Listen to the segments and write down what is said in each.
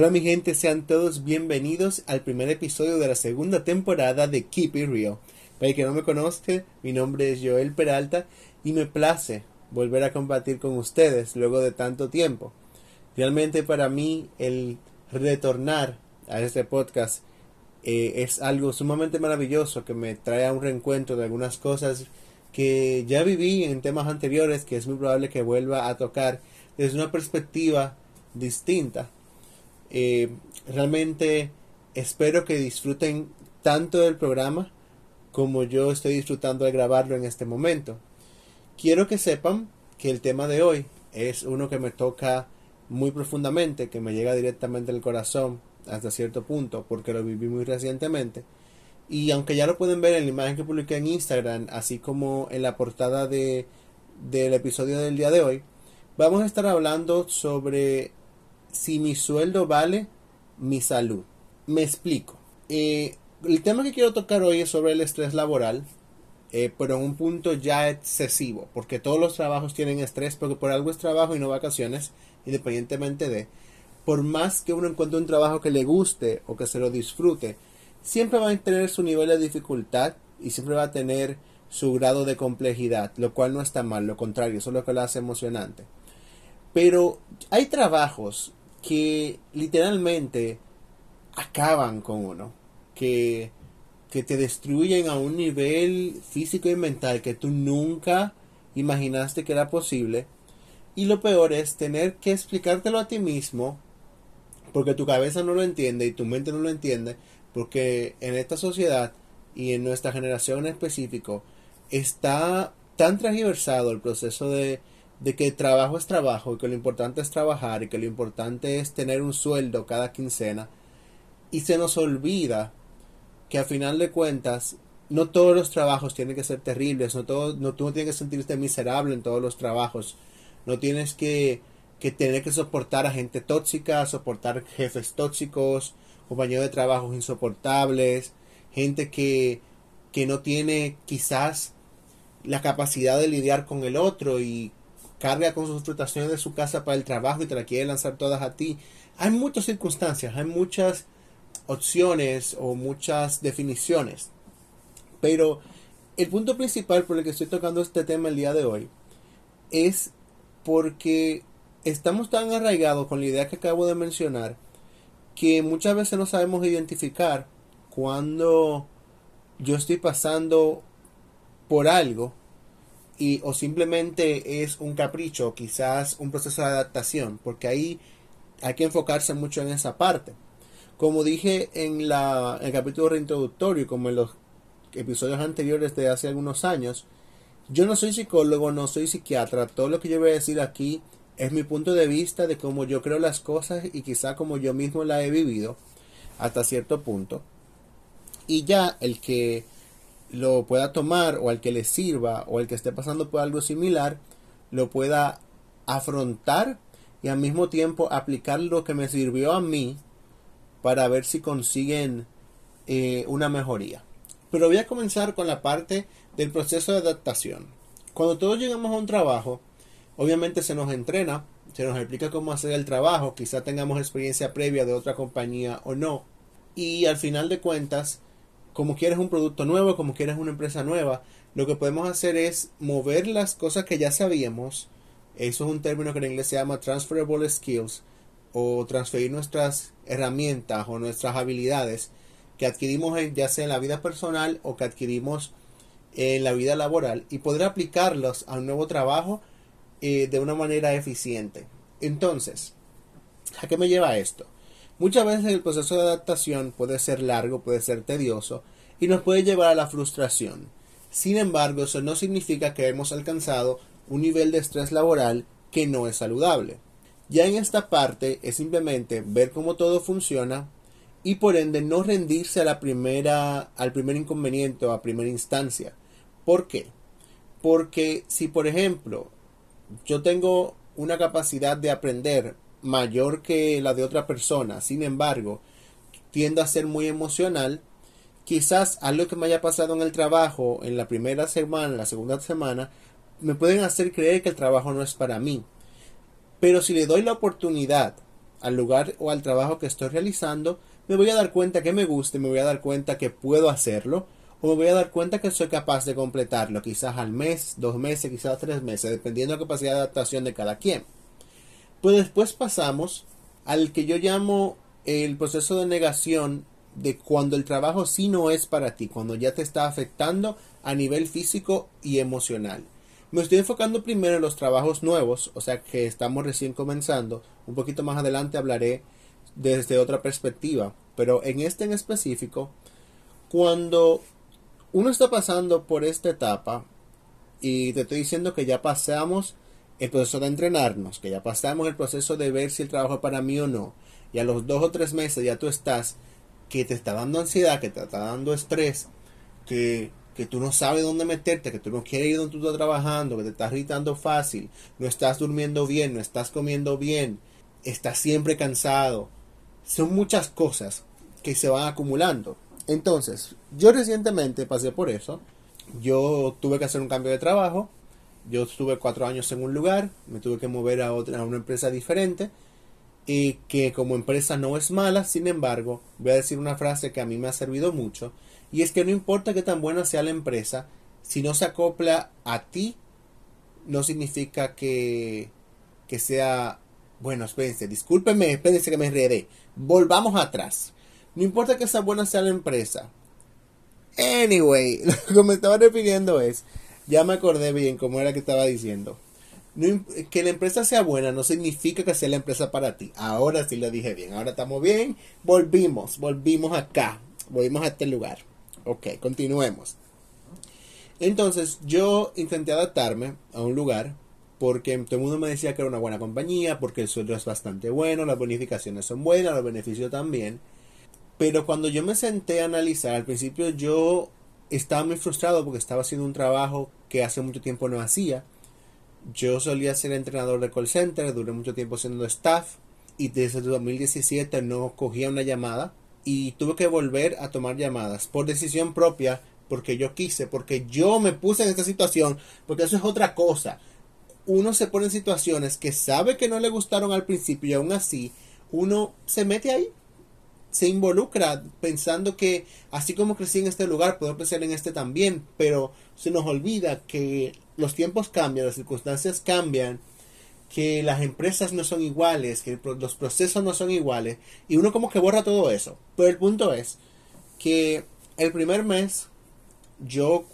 Hola mi gente, sean todos bienvenidos al primer episodio de la segunda temporada de Keep It Real. Para el que no me conozca, mi nombre es Joel Peralta y me place volver a compartir con ustedes luego de tanto tiempo. Realmente para mí el retornar a este podcast eh, es algo sumamente maravilloso que me trae a un reencuentro de algunas cosas que ya viví en temas anteriores que es muy probable que vuelva a tocar desde una perspectiva distinta eh, realmente espero que disfruten tanto del programa como yo estoy disfrutando de grabarlo en este momento. Quiero que sepan que el tema de hoy es uno que me toca muy profundamente, que me llega directamente al corazón hasta cierto punto, porque lo viví muy recientemente. Y aunque ya lo pueden ver en la imagen que publiqué en Instagram, así como en la portada de, del episodio del día de hoy, vamos a estar hablando sobre si mi sueldo vale mi salud. Me explico. Eh, el tema que quiero tocar hoy es sobre el estrés laboral, eh, pero en un punto ya excesivo, porque todos los trabajos tienen estrés, porque por algo es trabajo y no vacaciones, independientemente de, por más que uno encuentre un trabajo que le guste o que se lo disfrute, siempre va a tener su nivel de dificultad y siempre va a tener su grado de complejidad, lo cual no está mal, lo contrario, eso es lo que lo hace emocionante. Pero hay trabajos que literalmente acaban con uno, que, que te destruyen a un nivel físico y mental que tú nunca imaginaste que era posible. Y lo peor es tener que explicártelo a ti mismo, porque tu cabeza no lo entiende y tu mente no lo entiende, porque en esta sociedad y en nuestra generación en específico está tan transversado el proceso de de que trabajo es trabajo y que lo importante es trabajar y que lo importante es tener un sueldo cada quincena y se nos olvida que a final de cuentas no todos los trabajos tienen que ser terribles, no, todo, no tú no tienes que sentirte miserable en todos los trabajos, no tienes que, que tener que soportar a gente tóxica, soportar jefes tóxicos, compañeros de trabajo insoportables, gente que, que no tiene quizás la capacidad de lidiar con el otro y carga con sus frustraciones de su casa para el trabajo y te la quiere lanzar todas a ti. Hay muchas circunstancias, hay muchas opciones o muchas definiciones. Pero el punto principal por el que estoy tocando este tema el día de hoy es porque estamos tan arraigados con la idea que acabo de mencionar que muchas veces no sabemos identificar cuando yo estoy pasando por algo y, o simplemente es un capricho, quizás un proceso de adaptación, porque ahí hay que enfocarse mucho en esa parte. Como dije en, la, el capítulo reintroductorio, como en los episodios anteriores de hace algunos años, yo no soy psicólogo, no soy psiquiatra, todo lo que yo voy a decir aquí es mi punto de vista de cómo yo creo las cosas y quizá como yo mismo la he vivido hasta cierto punto. Y ya el que lo pueda tomar o al que le sirva o el que esté pasando por algo similar lo pueda afrontar y al mismo tiempo aplicar lo que me sirvió a mí para ver si consiguen eh, una mejoría. Pero voy a comenzar con la parte del proceso de adaptación. Cuando todos llegamos a un trabajo, obviamente se nos entrena, se nos explica cómo hacer el trabajo, quizá tengamos experiencia previa de otra compañía o no, y al final de cuentas como quieres un producto nuevo, como quieres una empresa nueva, lo que podemos hacer es mover las cosas que ya sabíamos. Eso es un término que en inglés se llama transferable skills o transferir nuestras herramientas o nuestras habilidades que adquirimos ya sea en la vida personal o que adquirimos en la vida laboral y poder aplicarlos a un nuevo trabajo eh, de una manera eficiente. Entonces, ¿a qué me lleva esto? Muchas veces el proceso de adaptación puede ser largo, puede ser tedioso y nos puede llevar a la frustración. Sin embargo, eso no significa que hemos alcanzado un nivel de estrés laboral que no es saludable. Ya en esta parte es simplemente ver cómo todo funciona y por ende no rendirse a la primera, al primer inconveniente o a primera instancia. ¿Por qué? Porque si por ejemplo yo tengo una capacidad de aprender mayor que la de otra persona, sin embargo, tiendo a ser muy emocional, quizás algo que me haya pasado en el trabajo en la primera semana, la segunda semana, me pueden hacer creer que el trabajo no es para mí. Pero si le doy la oportunidad al lugar o al trabajo que estoy realizando, me voy a dar cuenta que me guste, me voy a dar cuenta que puedo hacerlo, o me voy a dar cuenta que soy capaz de completarlo, quizás al mes, dos meses, quizás tres meses, dependiendo de la capacidad de adaptación de cada quien. Pues después pasamos al que yo llamo el proceso de negación de cuando el trabajo sí no es para ti, cuando ya te está afectando a nivel físico y emocional. Me estoy enfocando primero en los trabajos nuevos, o sea que estamos recién comenzando. Un poquito más adelante hablaré desde otra perspectiva, pero en este en específico, cuando uno está pasando por esta etapa y te estoy diciendo que ya pasamos el proceso de entrenarnos, que ya pasamos el proceso de ver si el trabajo es para mí o no, y a los dos o tres meses ya tú estás que te está dando ansiedad, que te está dando estrés, que que tú no sabes dónde meterte, que tú no quieres ir donde tú estás trabajando, que te estás irritando fácil, no estás durmiendo bien, no estás comiendo bien, estás siempre cansado. Son muchas cosas que se van acumulando. Entonces, yo recientemente pasé por eso. Yo tuve que hacer un cambio de trabajo. Yo estuve cuatro años en un lugar, me tuve que mover a, otra, a una empresa diferente y que como empresa no es mala, sin embargo, voy a decir una frase que a mí me ha servido mucho y es que no importa qué tan buena sea la empresa, si no se acopla a ti, no significa que, que sea... Bueno, espérense, discúlpenme, espérense que me enredé. Volvamos atrás. No importa que sea buena sea la empresa. Anyway, lo que me estaba refiriendo es, ya me acordé bien cómo era que estaba diciendo. que la empresa sea buena no significa que sea la empresa para ti. Ahora sí lo dije bien. Ahora estamos bien. Volvimos, volvimos acá. Volvimos a este lugar. Ok, continuemos. Entonces yo intenté adaptarme a un lugar porque todo el mundo me decía que era una buena compañía, porque el sueldo es bastante bueno, las bonificaciones son buenas, los beneficios también. Pero cuando yo me senté a analizar, al principio yo estaba muy frustrado porque estaba haciendo un trabajo que hace mucho tiempo no hacía. Yo solía ser entrenador de call center, duré mucho tiempo siendo staff y desde 2017 no cogía una llamada y tuve que volver a tomar llamadas por decisión propia, porque yo quise, porque yo me puse en esta situación, porque eso es otra cosa. Uno se pone en situaciones que sabe que no le gustaron al principio y aún así uno se mete ahí, se involucra pensando que así como crecí en este lugar, puedo crecer en este también, pero se nos olvida que los tiempos cambian, las circunstancias cambian que las empresas no son iguales, que los procesos no son iguales, y uno como que borra todo eso. Pero el punto es que el primer mes yo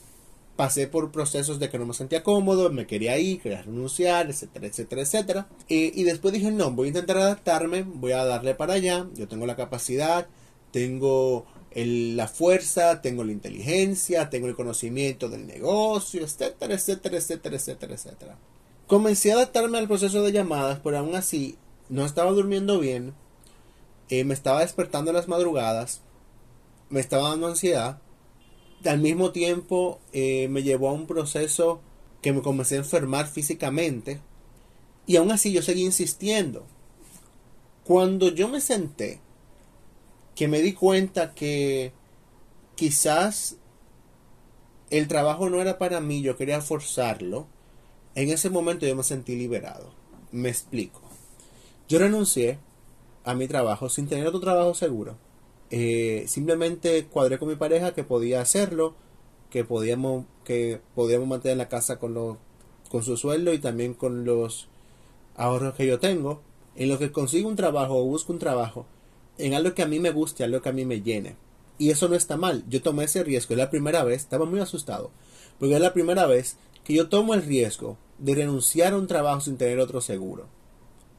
pasé por procesos de que no me sentía cómodo, me quería ir, quería renunciar, etcétera, etcétera, etcétera. Y, después dije, no, voy a intentar adaptarme, voy a darle para allá, yo tengo la capacidad, tengo la fuerza, tengo la inteligencia, tengo el conocimiento del negocio, etcétera, etcétera, etcétera, etcétera, etcétera. Comencé a adaptarme al proceso de llamadas, pero aún así no estaba durmiendo bien, eh, me estaba despertando en las madrugadas, me estaba dando ansiedad, al mismo tiempo eh, me llevó a un proceso que me comencé a enfermar físicamente y aún así yo seguí insistiendo. Cuando yo me senté, que me di cuenta que quizás el trabajo no era para mí, yo quería forzarlo, en ese momento yo me sentí liberado. Me explico. Yo renuncié a mi trabajo sin tener otro trabajo seguro. Eh, simplemente cuadré con mi pareja que podía hacerlo, que podíamos, que podíamos mantener la casa con, con su sueldo y también con los ahorros que yo tengo. En lo que consigo un trabajo o busco un trabajo, en algo que a mí me guste, algo que a mí me llene. Y eso no está mal. Yo tomé ese riesgo. Es la primera vez, estaba muy asustado. Porque es la primera vez que yo tomo el riesgo de renunciar a un trabajo sin tener otro seguro.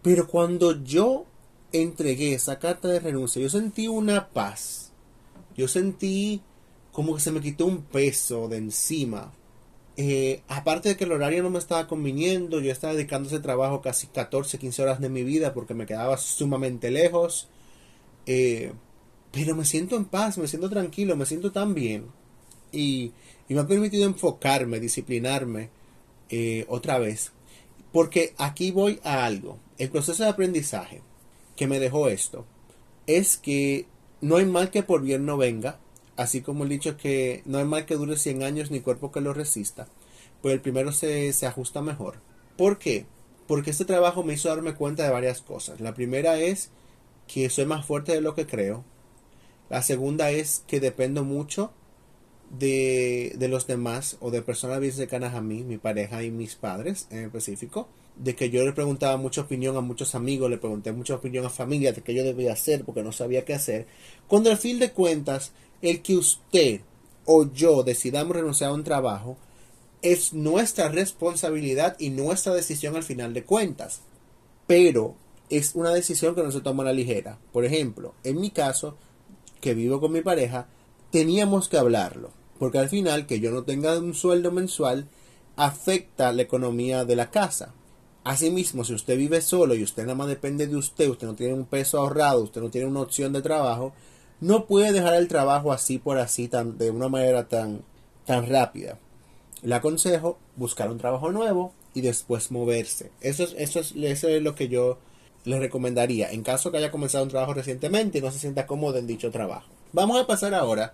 Pero cuando yo entregué esa carta de renuncia, yo sentí una paz. Yo sentí como que se me quitó un peso de encima. Eh, aparte de que el horario no me estaba conviniendo, yo estaba dedicando ese trabajo casi 14, 15 horas de mi vida porque me quedaba sumamente lejos. Eh, pero me siento en paz, me siento tranquilo, me siento tan bien. Y, me ha permitido enfocarme, disciplinarme eh, otra vez. Porque aquí voy a algo. El proceso de aprendizaje que me dejó esto es que no hay mal que por bien no venga, así como el dicho que no hay mal que dure 100 años ni cuerpo que lo resista, pues el primero se, se ajusta mejor. ¿Por qué? porque este trabajo me hizo darme cuenta de varias cosas. La primera es que soy más fuerte de lo que creo. La segunda es que dependo mucho de, de los demás o de personas bien cercanas a mí, mi pareja y mis padres en específico. De que yo le preguntaba mucha opinión a muchos amigos, le pregunté mucha opinión a familia de qué yo debía hacer porque no sabía qué hacer. Cuando al fin de cuentas, el que usted o yo decidamos renunciar a un trabajo es nuestra responsabilidad y nuestra decisión al final de cuentas. Pero es una decisión que no se toma a la ligera. Por ejemplo, en mi caso, que vivo con mi pareja, teníamos que hablarlo. Porque al final, que yo no tenga un sueldo mensual, afecta la economía de la casa. Asimismo, si usted vive solo y usted nada más depende de usted, usted no tiene un peso ahorrado, usted no tiene una opción de trabajo, no puede dejar el trabajo así por así, tan, de una manera tan, tan rápida. Le aconsejo buscar un trabajo nuevo y después moverse. Eso es, eso es, eso es lo que yo le recomendaría en caso que haya comenzado un trabajo recientemente y no se sienta cómodo en dicho trabajo. Vamos a pasar ahora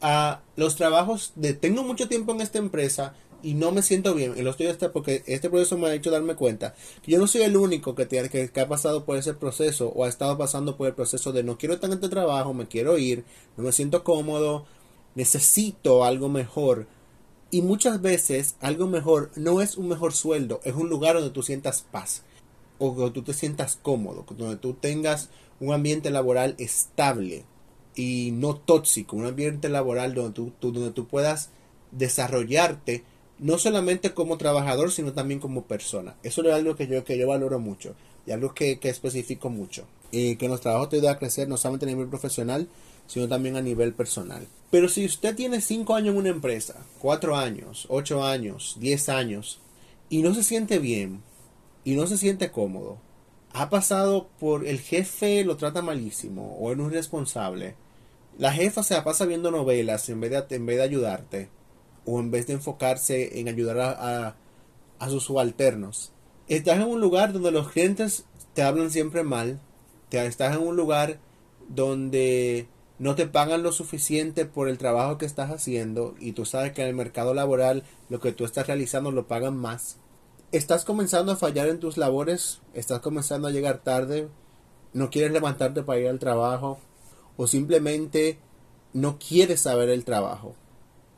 a los trabajos de tengo mucho tiempo en esta empresa y no me siento bien. Y lo estoy hasta porque este proceso me ha hecho darme cuenta que yo no soy el único que, tiene, que, ha pasado por ese proceso o ha estado pasando por el proceso de no quiero estar en este trabajo, me quiero ir, no me siento cómodo, necesito algo mejor. Y muchas veces algo mejor no es un mejor sueldo, es un lugar donde tú sientas paz o donde tú te sientas cómodo, donde tú tengas un ambiente laboral estable y no tóxico, un ambiente laboral donde tú, donde tú puedas desarrollarte no solamente como trabajador, sino también como persona. Eso es algo que yo, que yo valoro mucho y algo que, que especifico mucho. Y que en los trabajos te ayuda a crecer no solamente a nivel profesional, sino también a nivel personal. Pero si usted tiene 5 años en una empresa, 4 años, 8 años, 10 años, y no se siente bien, y no se siente cómodo, ha pasado por el jefe lo trata malísimo, o es un irresponsable, la jefa se la pasa viendo novelas en vez de, en vez de ayudarte, o en vez de enfocarse en ayudar a, a, sus subalternos. Estás en un lugar donde los clientes te hablan siempre mal, te, estás en un lugar donde no te pagan lo suficiente por el trabajo que estás haciendo y tú sabes que en el mercado laboral lo que tú estás realizando lo pagan más. Estás comenzando a fallar en tus labores, estás comenzando a llegar tarde, no quieres levantarte para ir al trabajo o simplemente no quieres saber el trabajo.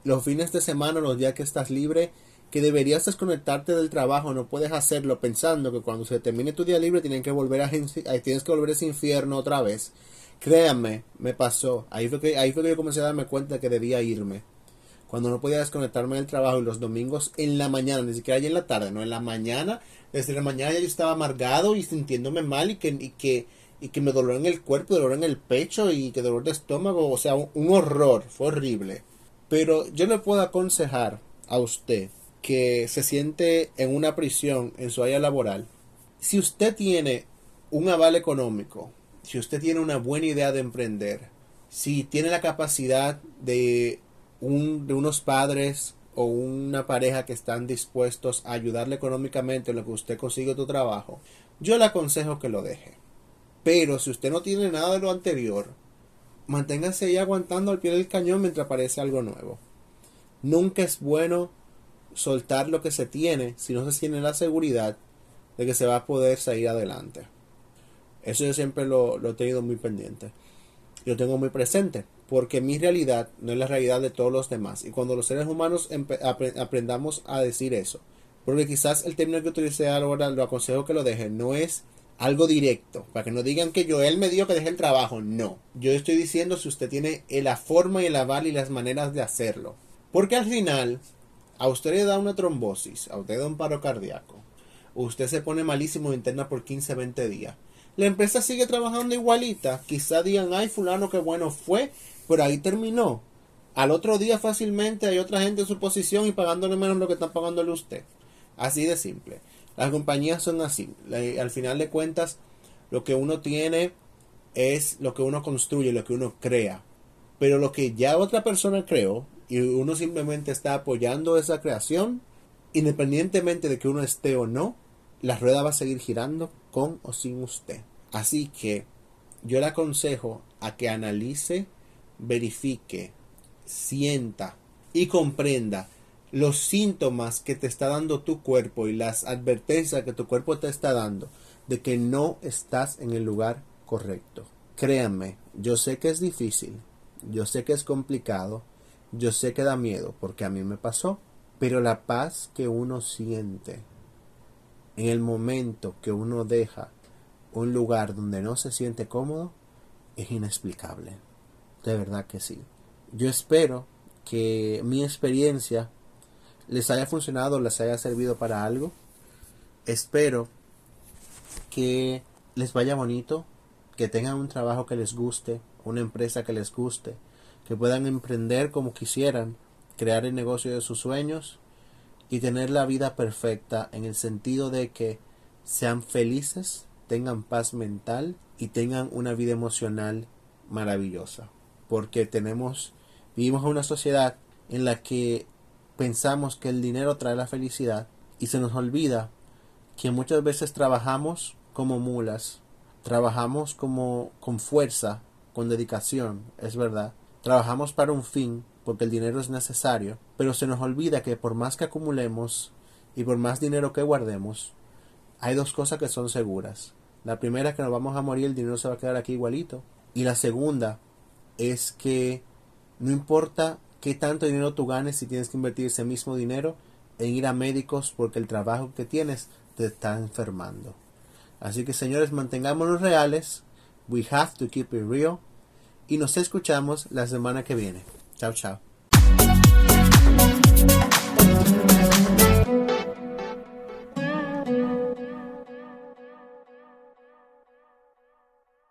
Los fines de semana, los días que estás libre, que deberías desconectarte del trabajo, no puedes hacerlo pensando que cuando se termine tu día libre tienen que volver a, tienes que volver a ese infierno otra vez Créanme, me pasó. Ahí fue, que, ahí fue que yo comencé a darme cuenta que debía irme. Cuando no podía desconectarme del trabajo y los domingos en la mañana, ni siquiera allí en la tarde, no, en la mañana, desde la mañana ya yo estaba amargado y sintiéndome mal y que, y que, y que me dolor en el cuerpo, dolor en el pecho y que dolor de estómago, o sea, un horror, fue horrible. Pero yo le puedo aconsejar a usted que se siente en una prisión en su área laboral, si usted tiene un aval económico, si usted tiene una buena idea de emprender, si tiene la capacidad de, un, de unos padres o una pareja que están dispuestos a ayudarle económicamente en lo que usted consigue tu trabajo, yo le aconsejo que lo deje. Pero si usted no tiene nada de lo anterior, manténgase ahí aguantando al pie del cañón mientras aparece algo nuevo. Nunca es bueno soltar lo que se tiene si no se tiene la seguridad de que se va a poder salir adelante. Eso yo siempre lo, he tenido muy pendiente. Lo tengo muy presente. Porque mi realidad no es la realidad de todos los demás. Y cuando los seres humanos aprendamos a decir eso. Porque quizás el término que utilicé ahora lo aconsejo que lo dejen. No es algo directo. Para que no digan que yo, él me dio que deje el trabajo. No. Yo estoy diciendo si usted tiene la forma y el aval y las maneras de hacerlo. Porque al final, a usted le da una trombosis, a usted le da un paro cardíaco. Usted se pone malísimo interna por 15, 20 días la empresa sigue trabajando igualita. Quizá digan, ay, fulano, qué bueno fue, pero ahí terminó. Al otro día fácilmente hay otra gente en su posición y pagándole menos lo que están pagándole usted. Así de simple. Las compañías son así. Al final de cuentas, lo que uno tiene es lo que uno construye, lo que uno crea. Pero lo que ya otra persona creó y uno simplemente está apoyando esa creación, independientemente de que uno esté o no, la rueda va a seguir girando con o sin usted. Así que yo le aconsejo a que analice, verifique, sienta y comprenda los síntomas que te está dando tu cuerpo y las advertencias que tu cuerpo te está dando de que no estás en el lugar correcto. Créanme, yo sé que es difícil, yo sé que es complicado, yo sé que da miedo, porque a mí me pasó, pero la paz que uno siente en el momento que uno deja un lugar donde no se siente cómodo es inexplicable. De verdad que sí. Yo espero que mi experiencia les haya funcionado, les haya servido para algo. Espero que les vaya bonito, que tengan un trabajo que les guste, una empresa que les guste, que puedan emprender como quisieran, crear el negocio de sus sueños y tener la vida perfecta en el sentido de que sean felices, tengan paz mental y tengan una vida emocional maravillosa. Porque tenemos, vivimos en una sociedad en la que pensamos que el dinero trae la felicidad y se nos olvida que muchas veces trabajamos como mulas, trabajamos como con fuerza, con dedicación, es verdad. Trabajamos para un fin, porque el dinero es necesario, pero se nos olvida que por más que acumulemos y por más dinero que guardemos, hay dos cosas que son seguras. La primera es que nos vamos a morir, el dinero se va a quedar aquí igualito. Y la segunda es que no importa qué tanto dinero tú ganes si tienes que invertir ese mismo dinero en ir a médicos porque el trabajo que tienes te está enfermando. Así que señores, mantengámonos reales. We have to keep it real. Y nos escuchamos la semana que viene. Chao, chao.